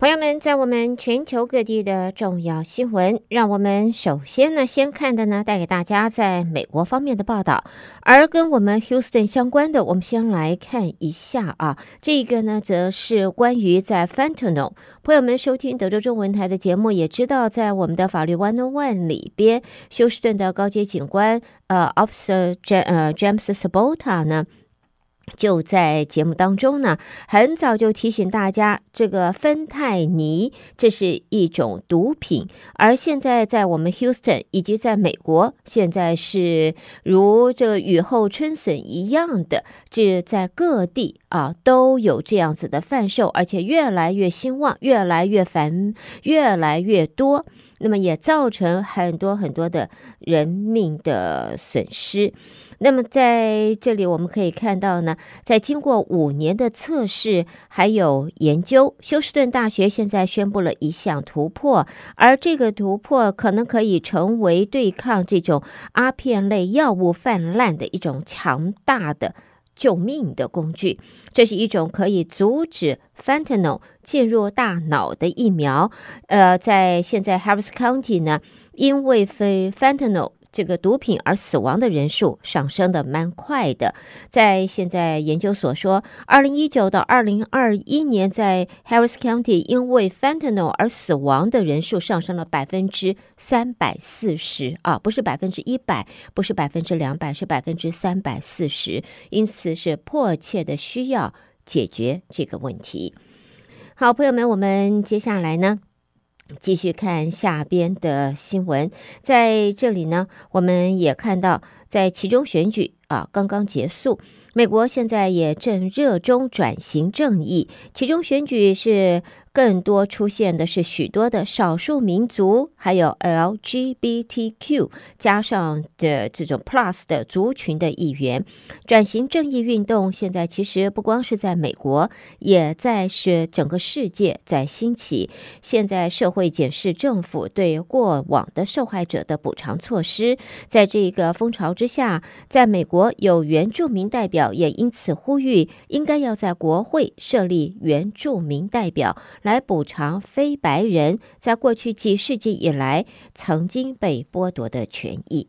朋友们，在我们全球各地的重要新闻，让我们首先呢，先看的呢，带给大家在美国方面的报道。而跟我们 Houston 相关的，我们先来看一下啊，这个呢，则是关于在 Fentanyl。朋友们收听德州中文台的节目，也知道在我们的法律 One on One 里边，休斯顿的高阶警官呃，Officer J 呃 James Sabota 呢。就在节目当中呢，很早就提醒大家，这个芬太尼这是一种毒品，而现在在我们 Houston 以及在美国，现在是如这雨后春笋一样的，这在各地啊都有这样子的贩售，而且越来越兴旺，越来越繁，越来越多，那么也造成很多很多的人命的损失。那么在这里我们可以看到呢，在经过五年的测试还有研究，休斯顿大学现在宣布了一项突破，而这个突破可能可以成为对抗这种阿片类药物泛滥的一种强大的救命的工具。这是一种可以阻止 fentanyl 进入大脑的疫苗。呃，在现在 Harris County 呢，因为非 fentanyl 这个毒品而死亡的人数上升的蛮快的，在现在研究所说，二零一九到二零二一年，在 Harris County 因为 fentanyl 而死亡的人数上升了百分之三百四十。啊，不是百分之一百，不是百分之两百，是百分之三百四十，因此是迫切的需要解决这个问题。好，朋友们，我们接下来呢，继续看下边的新闻，在这里呢，我们也看到，在其中选举啊刚刚结束。美国现在也正热衷转型正义，其中选举是更多出现的是许多的少数民族，还有 LGBTQ 加上的这种 Plus 的族群的议员。转型正义运动现在其实不光是在美国，也在是整个世界在兴起。现在社会检视政府对过往的受害者的补偿措施，在这个风潮之下，在美国有原住民代表。也因此呼吁，应该要在国会设立原住民代表，来补偿非白人在过去几世纪以来曾经被剥夺的权益。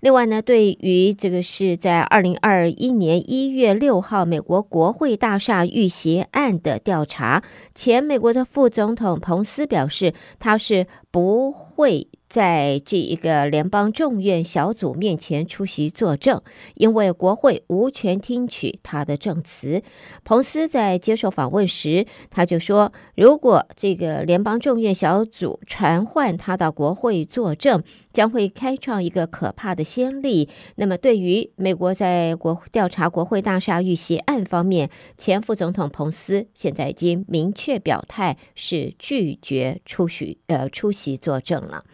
另外呢，对于这个是在二零二一年一月六号美国国会大厦遇袭案的调查，前美国的副总统彭斯表示，他是不会。在这一个联邦众院小组面前出席作证，因为国会无权听取他的证词。彭斯在接受访问时，他就说：“如果这个联邦众院小组传唤他到国会作证，将会开创一个可怕的先例。”那么，对于美国在国调查国会大厦遇袭案方面，前副总统彭斯现在已经明确表态，是拒绝出席呃出席作证了。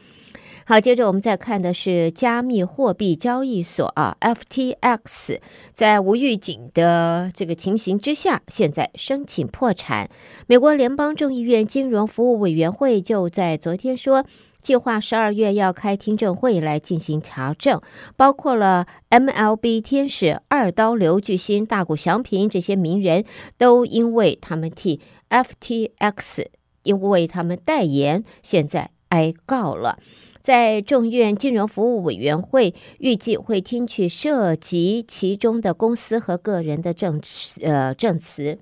好，接着我们再看的是加密货币交易所啊，FTX，在无预警的这个情形之下，现在申请破产。美国联邦众议院金融服务委员会就在昨天说，计划十二月要开听证会来进行查证，包括了 MLB 天使二刀流巨星大谷翔平这些名人，都因为他们替 FTX 因为他们代言，现在挨告了。在众院金融服务委员会预计会听取涉及其中的公司和个人的证词，呃，证词，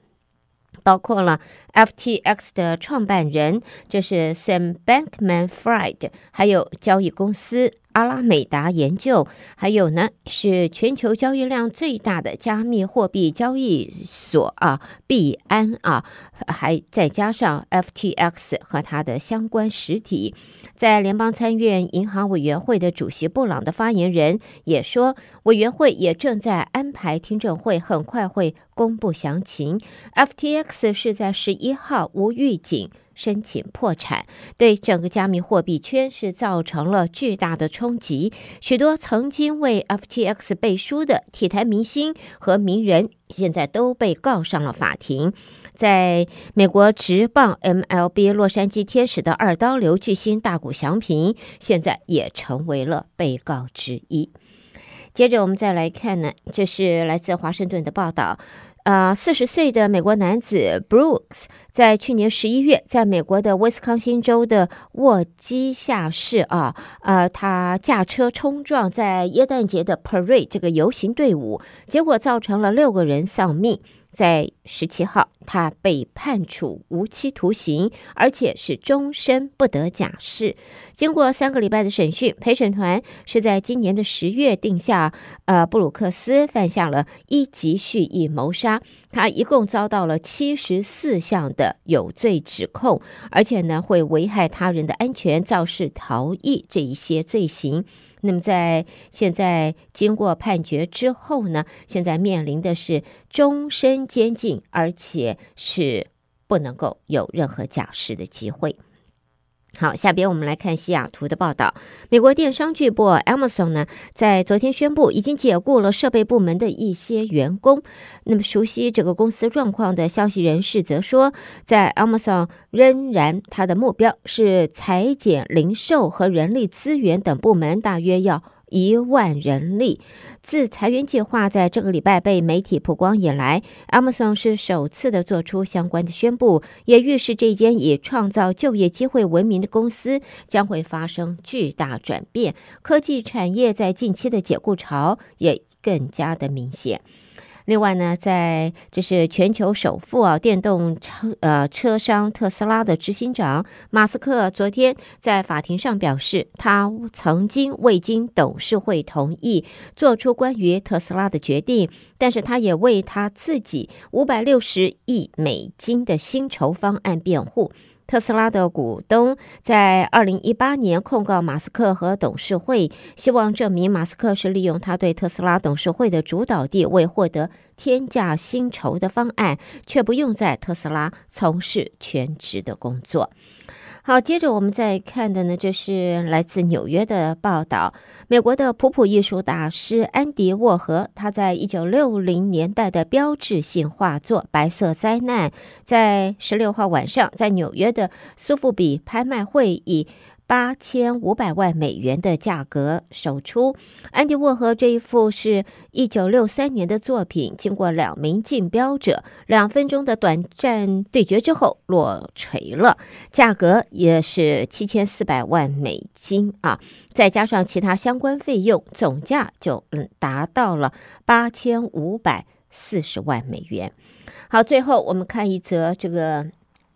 包括了 FTX 的创办人，这是 Sam Bankman-Fried，还有交易公司。阿拉美达研究，还有呢，是全球交易量最大的加密货币交易所啊，币安啊，还再加上 FTX 和它的相关实体，在联邦参院银行委员会的主席布朗的发言人也说，委员会也正在安排听证会，很快会公布详情。FTX 是在十一号无预警。申请破产，对整个加密货币圈是造成了巨大的冲击。许多曾经为 FTX 背书的体坛明星和名人，现在都被告上了法庭。在美国职棒 MLB 洛杉矶天使的二刀流巨星大谷翔平，现在也成为了被告之一。接着我们再来看呢，这是来自华盛顿的报道。呃，四十岁的美国男子 Brooks 在去年十一月，在美国的威斯康星州的沃基下市啊，呃，他驾车冲撞在耶诞节的 Parade 这个游行队伍，结果造成了六个人丧命。在十七号，他被判处无期徒刑，而且是终身不得假释。经过三个礼拜的审讯，陪审团是在今年的十月定下，呃，布鲁克斯犯下了一级蓄意谋杀。他一共遭到了七十四项的有罪指控，而且呢，会危害他人的安全、肇事逃逸这一些罪行。那么在现在经过判决之后呢，现在面临的是终身监禁，而且是不能够有任何假释的机会。好，下边我们来看西雅图的报道。美国电商巨擘 Amazon 呢，在昨天宣布已经解雇了设备部门的一些员工。那么，熟悉这个公司状况的消息人士则说，在 Amazon 仍然它的目标是裁减零售和人力资源等部门，大约要。一万人力。自裁员计划在这个礼拜被媒体曝光以来，Amazon 是首次的做出相关的宣布，也预示这间以创造就业机会闻名的公司将会发生巨大转变。科技产业在近期的解雇潮也更加的明显。另外呢，在这是全球首富啊，电动车呃车商特斯拉的执行长马斯克昨天在法庭上表示，他曾经未经董事会同意做出关于特斯拉的决定，但是他也为他自己五百六十亿美金的薪酬方案辩护。特斯拉的股东在二零一八年控告马斯克和董事会，希望证明马斯克是利用他对特斯拉董事会的主导地位，获得天价薪酬的方案，却不用在特斯拉从事全职的工作。好，接着我们再看的呢，这是来自纽约的报道。美国的普普艺术大师安迪沃荷，他在一九六零年代的标志性画作《白色灾难》在十六号晚上在纽约的苏富比拍卖会以八千五百万美元的价格售出。安迪沃荷这一幅是一九六三年的作品，经过两名竞标者两分钟的短暂对决之后落锤了，价格也是七千四百万美金啊，再加上其他相关费用，总价就嗯达到了八千五百四十万美元。好，最后我们看一则这个。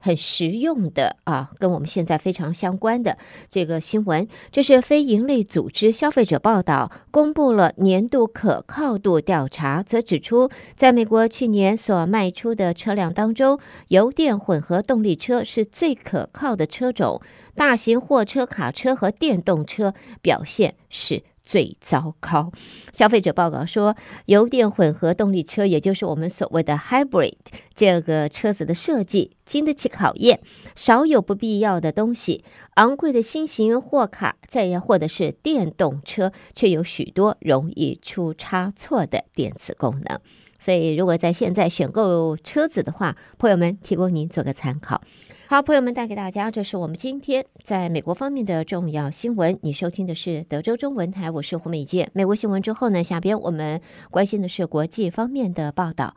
很实用的啊，跟我们现在非常相关的这个新闻，这是非营利组织消费者报道公布了年度可靠度调查，则指出，在美国去年所卖出的车辆当中，油电混合动力车是最可靠的车种，大型货车、卡车和电动车表现是最糟糕。消费者报告说，油电混合动力车，也就是我们所谓的 hybrid，这个车子的设计经得起考验，少有不必要的东西。昂贵的新型货卡，再或者是电动车，却有许多容易出差错的电子功能。所以，如果在现在选购车子的话，朋友们提供您做个参考。好，朋友们带给大家，这是我们今天在美国方面的重要新闻。你收听的是德州中文台，我是胡美健。美国新闻之后呢，下边我们关心的是国际方面的报道。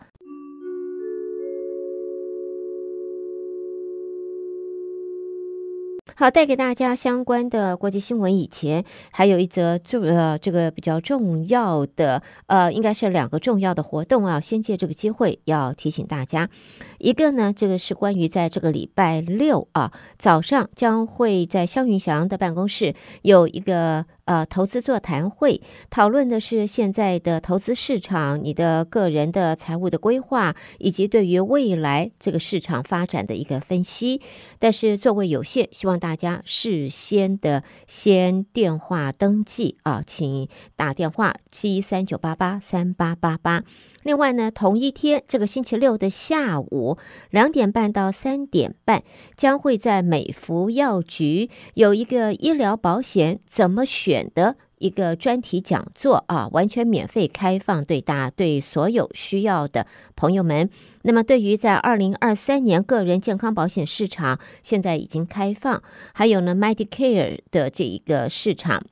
好，带给大家相关的国际新闻。以前还有一则重呃，这个比较重要的呃，应该是两个重要的活动啊。先借这个机会要提醒大家，一个呢，这个是关于在这个礼拜六啊早上将会在肖云祥的办公室有一个。呃，投资座谈会讨论的是现在的投资市场，你的个人的财务的规划，以及对于未来这个市场发展的一个分析。但是座位有限，希望大家事先的先电话登记啊，请打电话七三九八八三八八八。另外呢，同一天这个星期六的下午两点半到三点半，将会在美福药局有一个医疗保险怎么选。选的一个专题讲座啊，完全免费开放对大家对所有需要的朋友们。那么，对于在二零二三年个人健康保险市场，现在已经开放，还有呢，Medicare 的这一个市场。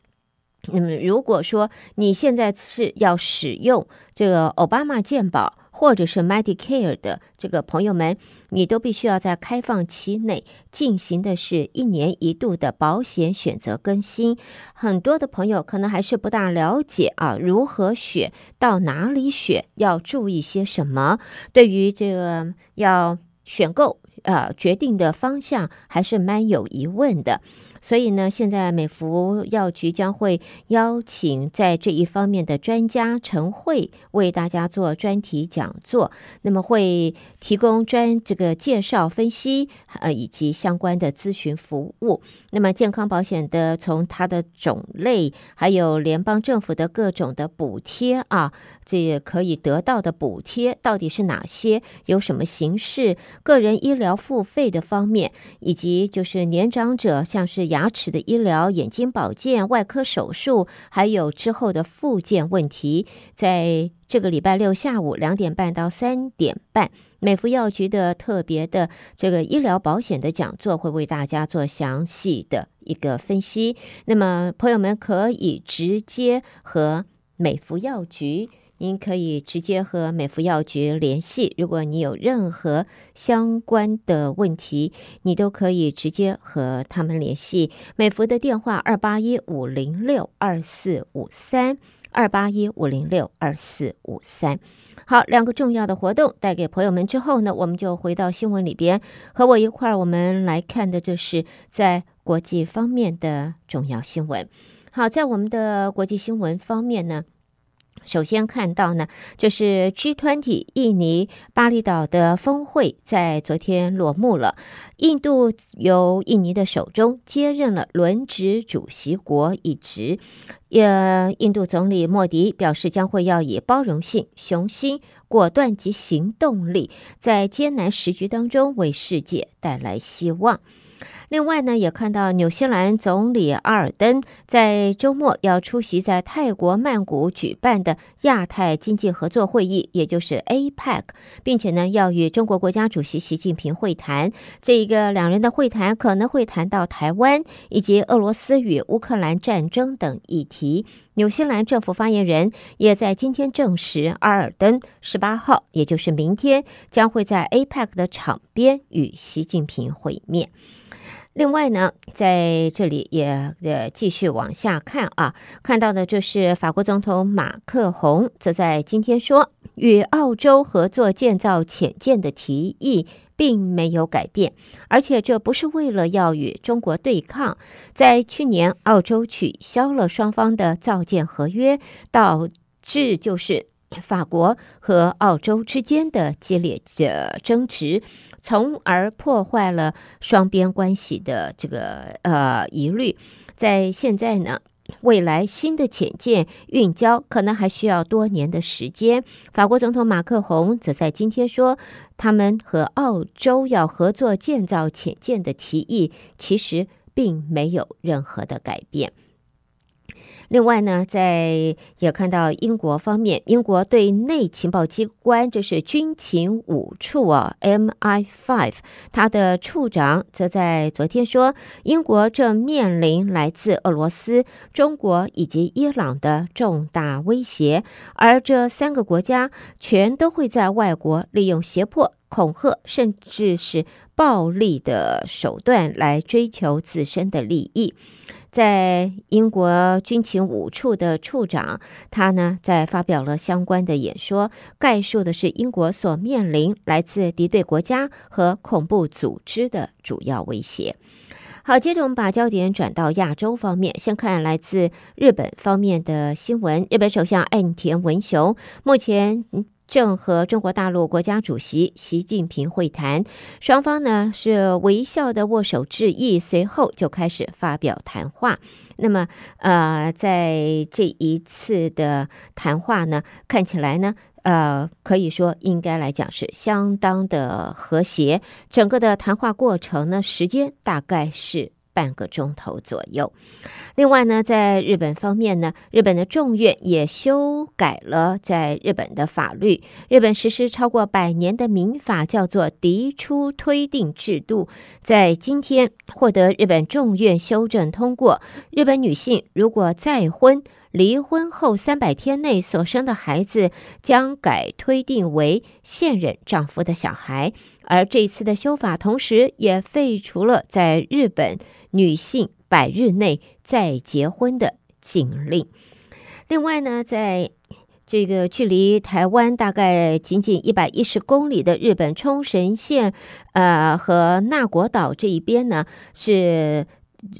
那么如果说你现在是要使用这个奥巴马健保，或者是 Medicare 的这个朋友们，你都必须要在开放期内进行的是一年一度的保险选择更新。很多的朋友可能还是不大了解啊，如何选，到哪里选，要注意些什么？对于这个要选购呃决定的方向，还是蛮有疑问的。所以呢，现在美福药局将会邀请在这一方面的专家陈慧为大家做专题讲座，那么会提供专这个介绍、分析，呃，以及相关的咨询服务。那么健康保险的从它的种类，还有联邦政府的各种的补贴啊，这也可以得到的补贴到底是哪些？有什么形式？个人医疗付费的方面，以及就是年长者像是。牙齿的医疗、眼睛保健、外科手术，还有之后的复健问题，在这个礼拜六下午两点半到三点半，美福药局的特别的这个医疗保险的讲座会为大家做详细的一个分析。那么，朋友们可以直接和美福药局。您可以直接和美福药局联系，如果你有任何相关的问题，你都可以直接和他们联系。美福的电话二八一五零六二四五三二八一五零六二四五三。好，两个重要的活动带给朋友们之后呢，我们就回到新闻里边，和我一块儿我们来看的，就是在国际方面的重要新闻。好，在我们的国际新闻方面呢。首先看到呢，就是 G20 印尼巴厘岛的峰会在昨天落幕了。印度由印尼的手中接任了轮值主席国一职。呃，印度总理莫迪表示，将会要以包容性、雄心、果断及行动力，在艰难时局当中为世界带来希望。另外呢，也看到纽西兰总理阿尔登在周末要出席在泰国曼谷举办的亚太经济合作会议，也就是 APEC，并且呢要与中国国家主席习近平会谈。这一个两人的会谈可能会谈到台湾以及俄罗斯与乌克兰战争等议题。纽西兰政府发言人也在今天证实，阿尔登十八号，也就是明天，将会在 APEC 的场边与习近平会面。另外呢，在这里也呃继续往下看啊，看到的就是法国总统马克宏则在今天说，与澳洲合作建造潜舰的提议并没有改变，而且这不是为了要与中国对抗。在去年，澳洲取消了双方的造舰合约，导致就是。法国和澳洲之间的激烈的争执，从而破坏了双边关系的这个呃疑虑。在现在呢，未来新的潜舰运交可能还需要多年的时间。法国总统马克宏则在今天说，他们和澳洲要合作建造潜舰的提议，其实并没有任何的改变。另外呢，在也看到英国方面，英国对内情报机关就是军情五处啊，MI5，它的处长则在昨天说，英国正面临来自俄罗斯、中国以及伊朗的重大威胁，而这三个国家全都会在外国利用胁迫、恐吓，甚至是暴力的手段来追求自身的利益。在英国军情五处的处长，他呢在发表了相关的演说，概述的是英国所面临来自敌对国家和恐怖组织的主要威胁。好，接着我们把焦点转到亚洲方面，先看来自日本方面的新闻。日本首相岸田文雄目前。正和中国大陆国家主席习近平会谈，双方呢是微笑的握手致意，随后就开始发表谈话。那么，呃，在这一次的谈话呢，看起来呢，呃，可以说应该来讲是相当的和谐。整个的谈话过程呢，时间大概是半个钟头左右。另外呢，在日本方面呢，日本的众院也修改了在日本的法律。日本实施超过百年的民法叫做嫡出推定制度，在今天获得日本众院修正通过。日本女性如果再婚，离婚后三百天内所生的孩子将改推定为现任丈夫的小孩。而这一次的修法，同时也废除了在日本女性百日内再结婚的禁令。另外呢，在这个距离台湾大概仅仅一百一十公里的日本冲绳县，呃，和那国岛这一边呢，是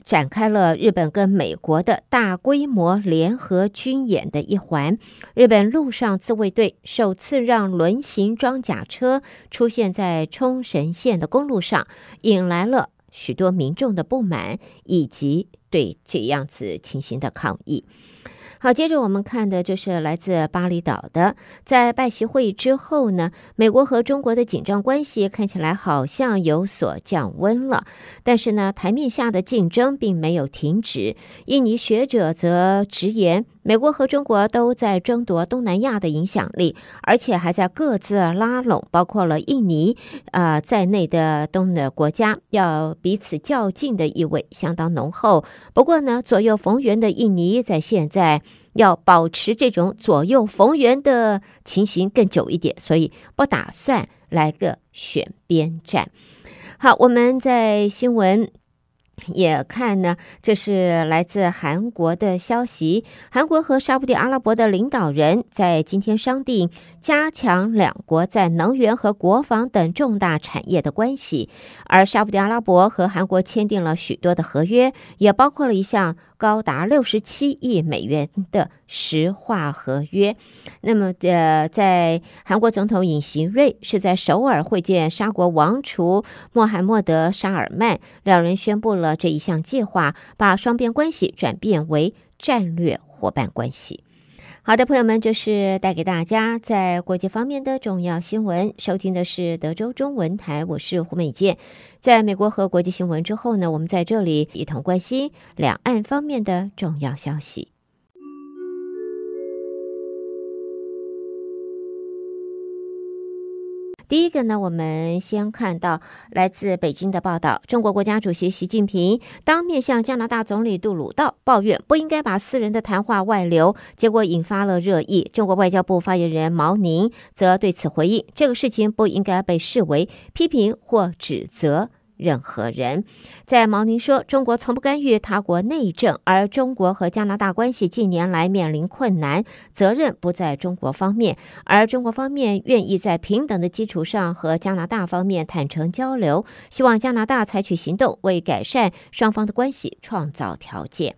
展开了日本跟美国的大规模联合军演的一环。日本陆上自卫队首次让轮型装甲车出现在冲绳县的公路上，引来了。许多民众的不满，以及对这样子情形的抗议。好，接着我们看的就是来自巴厘岛的，在拜习会议之后呢，美国和中国的紧张关系看起来好像有所降温了，但是呢，台面下的竞争并没有停止。印尼学者则直言，美国和中国都在争夺东南亚的影响力，而且还在各自拉拢，包括了印尼啊、呃、在内的东的国家，要彼此较劲的意味相当浓厚。不过呢，左右逢源的印尼在现在。要保持这种左右逢源的情形更久一点，所以不打算来个选边站。好，我们在新闻。也看呢，这是来自韩国的消息。韩国和沙乌地阿拉伯的领导人在今天商定加强两国在能源和国防等重大产业的关系。而沙乌地阿拉伯和韩国签订了许多的合约，也包括了一项高达六十七亿美元的石化合约。那么，呃，在韩国总统尹锡瑞是在首尔会见沙国王储穆罕默德·沙尔曼，两人宣布了这一项计划，把双边关系转变为战略伙伴关系。好的，朋友们，这是带给大家在国际方面的重要新闻。收听的是德州中文台，我是胡美健。在美国和国际新闻之后呢，我们在这里一同关心两岸方面的重要消息。第一个呢，我们先看到来自北京的报道，中国国家主席习近平当面向加拿大总理杜鲁道抱怨不应该把私人的谈话外流，结果引发了热议。中国外交部发言人毛宁则对此回应，这个事情不应该被视为批评或指责。任何人，在毛宁说：“中国从不干预他国内政，而中国和加拿大关系近年来面临困难，责任不在中国方面，而中国方面愿意在平等的基础上和加拿大方面坦诚交流，希望加拿大采取行动，为改善双方的关系创造条件。”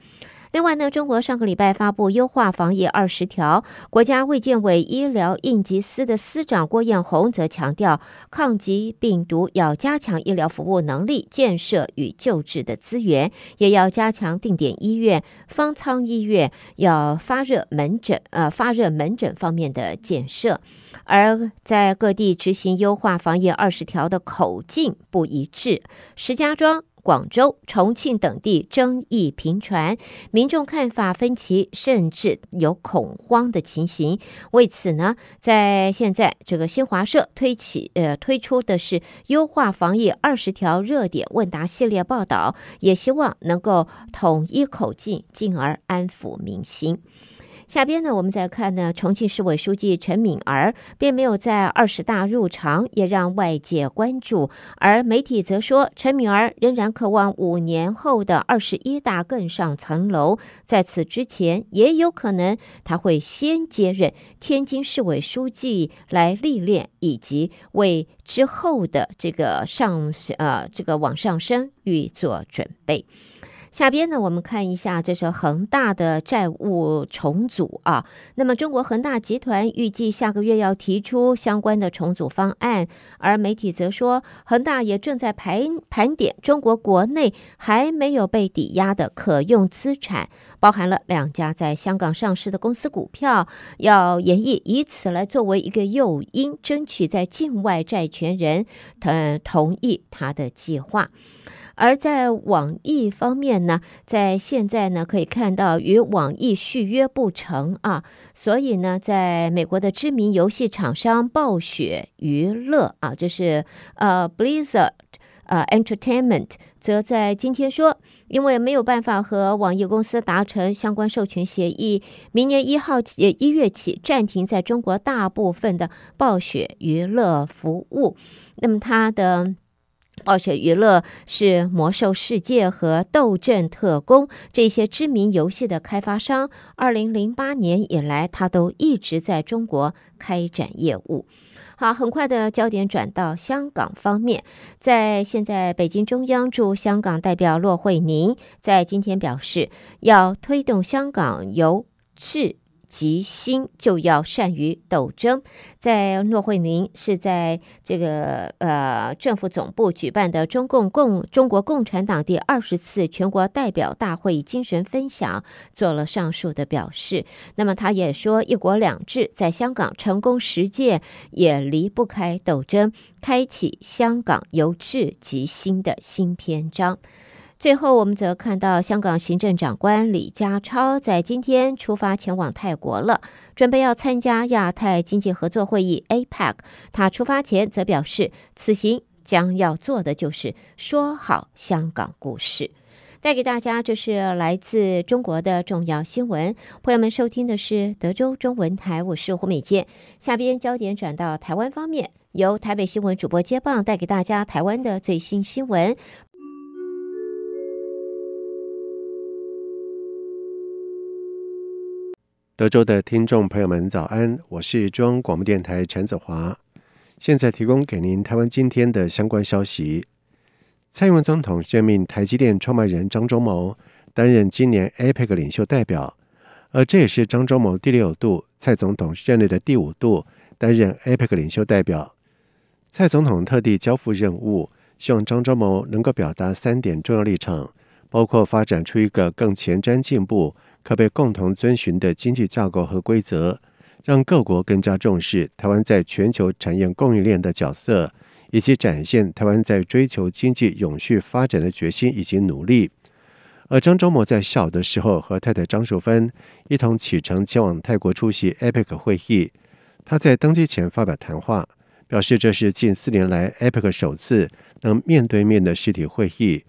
另外呢，中国上个礼拜发布优化防疫二十条，国家卫健委医疗应急司的司长郭彦宏则强调，抗击病毒要加强医疗服务能力建设与救治的资源，也要加强定点医院、方舱医院要发热门诊呃发热门诊方面的建设，而在各地执行优化防疫二十条的口径不一致，石家庄。广州、重庆等地争议频传，民众看法分歧，甚至有恐慌的情形。为此呢，在现在这个新华社推起呃推出的是优化防疫二十条热点问答系列报道，也希望能够统一口径，进而安抚民心。下边呢，我们再看呢，重庆市委书记陈敏尔并没有在二十大入场，也让外界关注。而媒体则说，陈敏尔仍然渴望五年后的二十一大更上层楼。在此之前，也有可能他会先接任天津市委书记，来历练以及为之后的这个上呃这个往上升预做准备。下边呢，我们看一下，这是恒大的债务重组啊。那么，中国恒大集团预计下个月要提出相关的重组方案，而媒体则说，恒大也正在盘盘点中国国内还没有被抵押的可用资产，包含了两家在香港上市的公司股票，要演绎以此来作为一个诱因，争取在境外债权人同同意他的计划。而在网易方面呢，在现在呢可以看到与网易续约不成啊，所以呢，在美国的知名游戏厂商暴雪娱乐啊，就是呃 Blizzard 呃 Entertainment，则在今天说，因为没有办法和网易公司达成相关授权协议，明年一号起一月起暂停在中国大部分的暴雪娱乐服务。那么它的。暴雪娱乐是《魔兽世界》和《斗阵特工》这些知名游戏的开发商。二零零八年以来，他都一直在中国开展业务。好，很快的焦点转到香港方面，在现在北京中央驻香港代表骆惠宁在今天表示，要推动香港由治及兴就要善于斗争。在诺惠宁是在这个呃政府总部举办的中共共中国共产党第二十次全国代表大会精神分享，做了上述的表示。那么他也说，一国两制在香港成功实践，也离不开斗争，开启香港由治及兴的新篇章。最后，我们则看到香港行政长官李家超在今天出发前往泰国了，准备要参加亚太经济合作会议 （APEC）。他出发前则表示，此行将要做的就是说好香港故事。带给大家这是来自中国的重要新闻。朋友们，收听的是德州中文台，我是胡美健。下边焦点转到台湾方面，由台北新闻主播接棒，带给大家台湾的最新新闻。德州的听众朋友们，早安！我是中央广播电台陈子华，现在提供给您台湾今天的相关消息。蔡英文总统任命台积电创办人张忠谋担任今年 APEC 领袖代表，而这也是张忠谋第六度，蔡总统任内的第五度担任 APEC 领袖代表。蔡总统特地交付任务，希望张忠谋能够表达三点重要立场，包括发展出一个更前瞻进步。可被共同遵循的经济架构和规则，让各国更加重视台湾在全球产业供应链的角色，以及展现台湾在追求经济永续发展的决心以及努力。而张忠谋在下午的时候和太太张淑芬一同启程前往泰国出席 APEC 会议。他在登机前发表谈话，表示这是近四年来 APEC 首次能面对面的实体会议。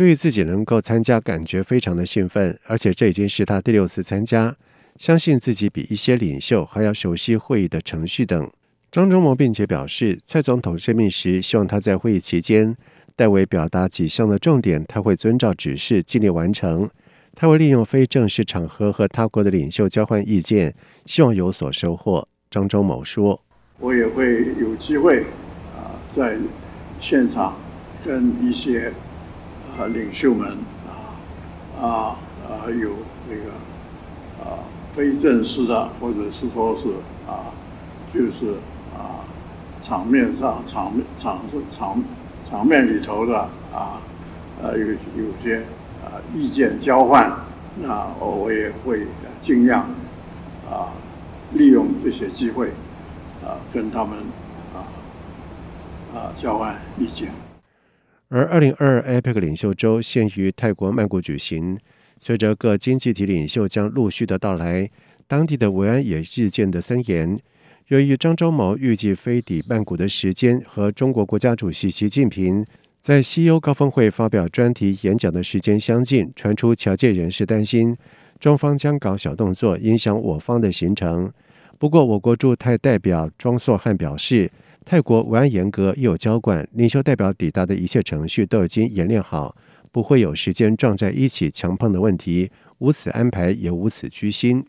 对于自己能够参加，感觉非常的兴奋，而且这已经是他第六次参加，相信自己比一些领袖还要熟悉会议的程序等。张忠谋并且表示，蔡总统任命时，希望他在会议期间代为表达几项的重点，他会遵照指示尽力完成。他会利用非正式场合和他国的领袖交换意见，希望有所收获。张忠谋说：“我也会有机会啊，在现场跟一些。”领袖们啊啊啊，有那个啊非正式的，或者是说是啊，就是啊场面上场场是场场面里头的啊啊有有些啊意见交换，那我也会尽量啊利用这些机会啊跟他们啊啊交换意见。而二零二二 APEC 领袖周现于泰国曼谷举行，随着各经济体领袖将陆续的到来，当地的维安也日渐的森严。由于张忠谋预计飞抵曼谷的时间和中国国家主席习近平在西欧高峰会发表专题演讲的时间相近，传出侨界人士担心中方将搞小动作，影响我方的行程。不过，我国驻泰代表庄硕汉表示。泰国维安严格，又有交管，领袖代表抵达的一切程序都已经演练好，不会有时间撞在一起强碰的问题，无此安排也无此居心。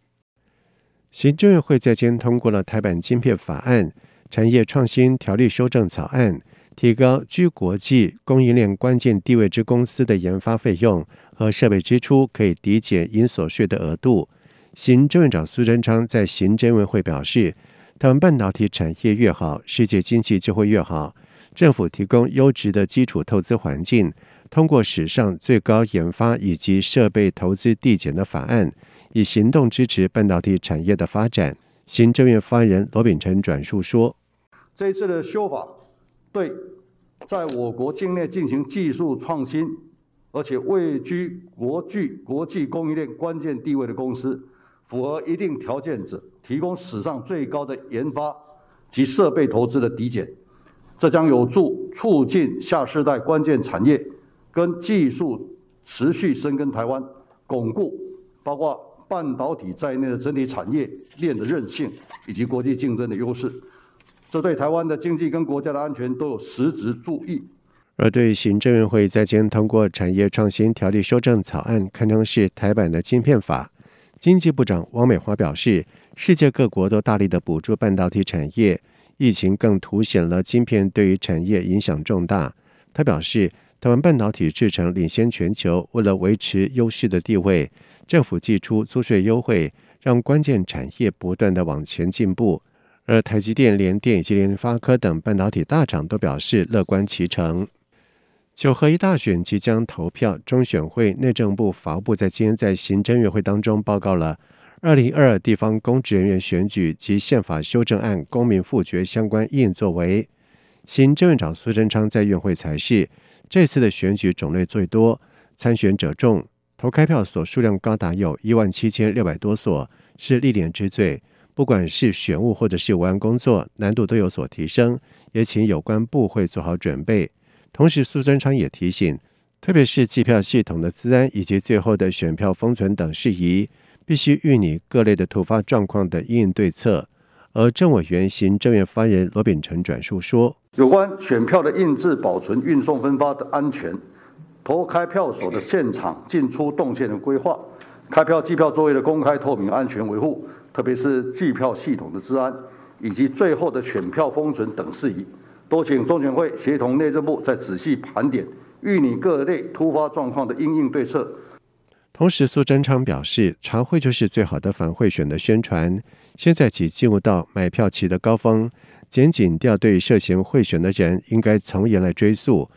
行政院会在今通过了台版晶片法案、产业创新条例修正草案，提高居国际供应链关键地位之公司的研发费用和设备支出可以抵减应所税的额度。行政院长苏贞昌在行政院会表示。台湾半导体产业越好，世界经济就会越好。政府提供优质的基础投资环境，通过史上最高研发以及设备投资递减的法案，以行动支持半导体产业的发展。行政院发言人罗秉成转述说：“这一次的修法，对在我国境内进行技术创新，而且位居国际国际供应链关键地位的公司，符合一定条件者，提供史上最高的研发及设备投资的抵减，这将有助促进下世代关键产业跟技术持续深耕台湾，巩固包括半导体在内的整体产业链的韧性以及国际竞争的优势。这对台湾的经济跟国家的安全都有实质注意。而对行政院会在今通过产业创新条例修正草案，堪称是台版的晶片法。经济部长王美花表示，世界各国都大力的补助半导体产业，疫情更凸显了晶片对于产业影响重大。他表示，台湾半导体制程领先全球，为了维持优势的地位，政府寄出租税优惠，让关键产业不断的往前进步。而台积电、联电以及联发科等半导体大厂都表示乐观其成。九合一大选即将投票，中选会、内政部、法务部在今天在行政院会当中报告了二零二二地方公职人员选举及宪法修正案公民复决相关应作为。行政院长苏贞昌在院会才是这次的选举种类最多，参选者众，投开票所数量高达有一万七千六百多所，是历年之最。不管是选务或者是文案工作，难度都有所提升，也请有关部会做好准备。同时，苏贞昌也提醒，特别是计票系统的资安以及最后的选票封存等事宜，必须预拟各类的突发状况的应对策。而政委原行政院发言人罗秉成转述说，有关选票的印制、保存、运送、分发的安全，投开票所的现场进出动线的规划，开票计票作业的公开透明、安全维护。特别是计票系统的治安，以及最后的选票封存等事宜，都请中选会协同内政部再仔细盘点，预拟各类突发状况的应应对策。同时，苏贞昌表示，茶会就是最好的反贿选的宣传。现在即进入到买票期的高峰，检警调对涉嫌贿选的人，应该从严来追诉，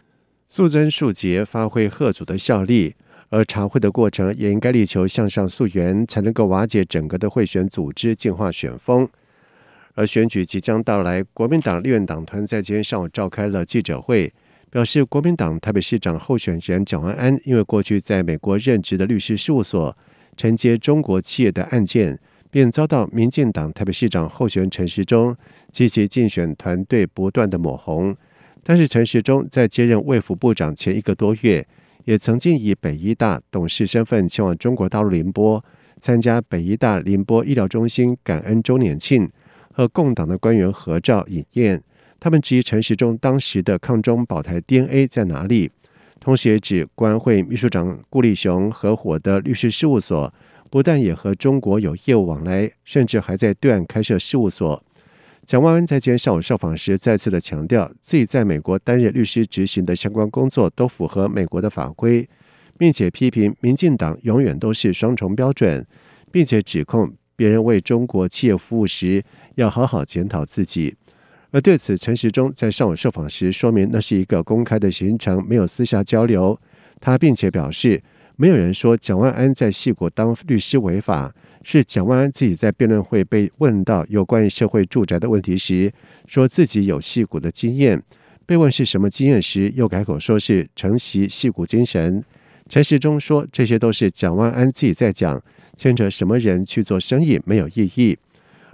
肃侦肃节，发挥吓阻的效力。而查贿的过程也应该力求向上溯源，才能够瓦解整个的贿选组织，净化选风。而选举即将到来，国民党立院党团在今天上午召开了记者会，表示国民党台北市长候选人蒋万安因为过去在美国任职的律师事务所承接中国企业的案件，便遭到民进党台北市长候选人陈时中及其竞选团队不断的抹红。但是陈时中在接任卫福部长前一个多月，也曾经以北医大董事身份前往中国大陆宁波，参加北医大宁波医疗中心感恩周年庆，和共党的官员合照饮宴。他们质疑陈时中当时的抗中保台 DNA 在哪里，同时也指国安会秘书长顾立雄合伙的律师事务所，不但也和中国有业务往来，甚至还在对岸开设事务所。蒋万安在今天上午受访时，再次的强调，自己在美国担任律师执行的相关工作都符合美国的法规，并且批评民进党永远都是双重标准，并且指控别人为中国企业服务时要好好检讨自己。而对此，陈时中在上午受访时说明，那是一个公开的行程，没有私下交流。他并且表示，没有人说蒋万安在戏谷当律师违法。是蒋万安自己在辩论会被问到有关于社会住宅的问题时，说自己有戏谷的经验。被问是什么经验时，又改口说是承袭戏谷精神。陈时中说这些都是蒋万安自己在讲，牵扯什么人去做生意没有意义。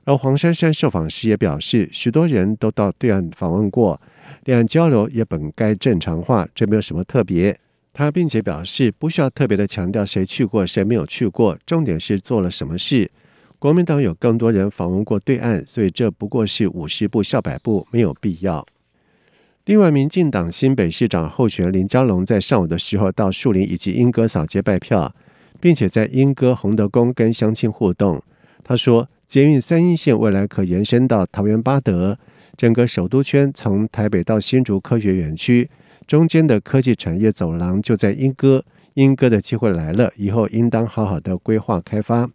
而黄珊珊受访时也表示，许多人都到对岸访问过，两岸交流也本该正常化，这没有什么特别。他并且表示，不需要特别的强调谁去过，谁没有去过，重点是做了什么事。国民党有更多人访问过对岸，所以这不过是五十步笑百步，没有必要。另外，民进党新北市长候选人林佳龙在上午的时候到树林以及莺歌扫街拜票，并且在莺歌洪德宫跟乡亲互动。他说，捷运三莺线未来可延伸到桃园八德，整个首都圈从台北到新竹科学园区。中间的科技产业走廊就在莺歌，莺歌的机会来了，以后应当好好的规划开发。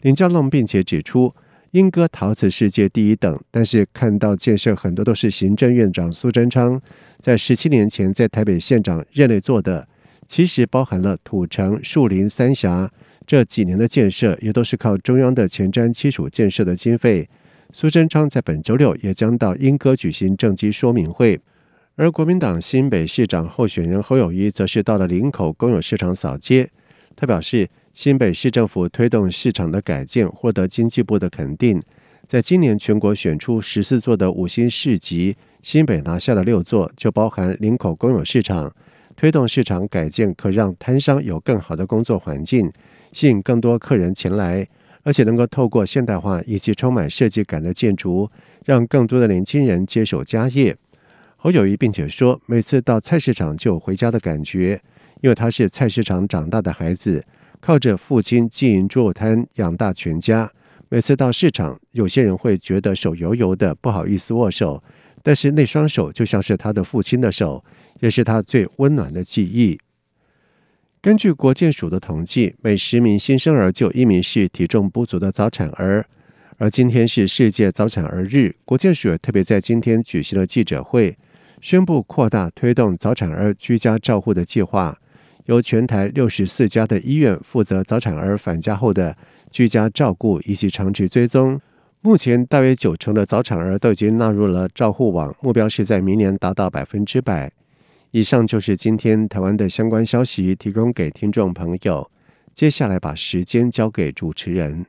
林佳龙并且指出，莺歌陶瓷世界第一等，但是看到建设很多都是行政院长苏贞昌在十七年前在台北县长任内做的，其实包含了土城、树林、三峡这几年的建设，也都是靠中央的前瞻基础建设的经费。苏贞昌在本周六也将到莺歌举行政绩说明会。而国民党新北市长候选人侯友谊则是到了林口公有市场扫街。他表示，新北市政府推动市场的改建，获得经济部的肯定。在今年全国选出十四座的五星市集，新北拿下了六座，就包含林口公有市场。推动市场改建，可让摊商有更好的工作环境，吸引更多客人前来，而且能够透过现代化以及充满设计感的建筑，让更多的年轻人接手家业。侯友谊并且说，每次到菜市场就有回家的感觉，因为他是菜市场长大的孩子，靠着父亲经营猪肉摊养大全家。每次到市场，有些人会觉得手油油的，不好意思握手，但是那双手就像是他的父亲的手。也是他最温暖的记忆。根据国健署的统计，每十名新生儿就一名是体重不足的早产儿。而今天是世界早产儿日，国健署特别在今天举行了记者会，宣布扩大推动早产儿居家照护的计划，由全台六十四家的医院负责早产儿返家后的居家照顾以及长期追踪。目前大约九成的早产儿都已经纳入了照护网，目标是在明年达到百分之百。以上就是今天台湾的相关消息，提供给听众朋友。接下来把时间交给主持人。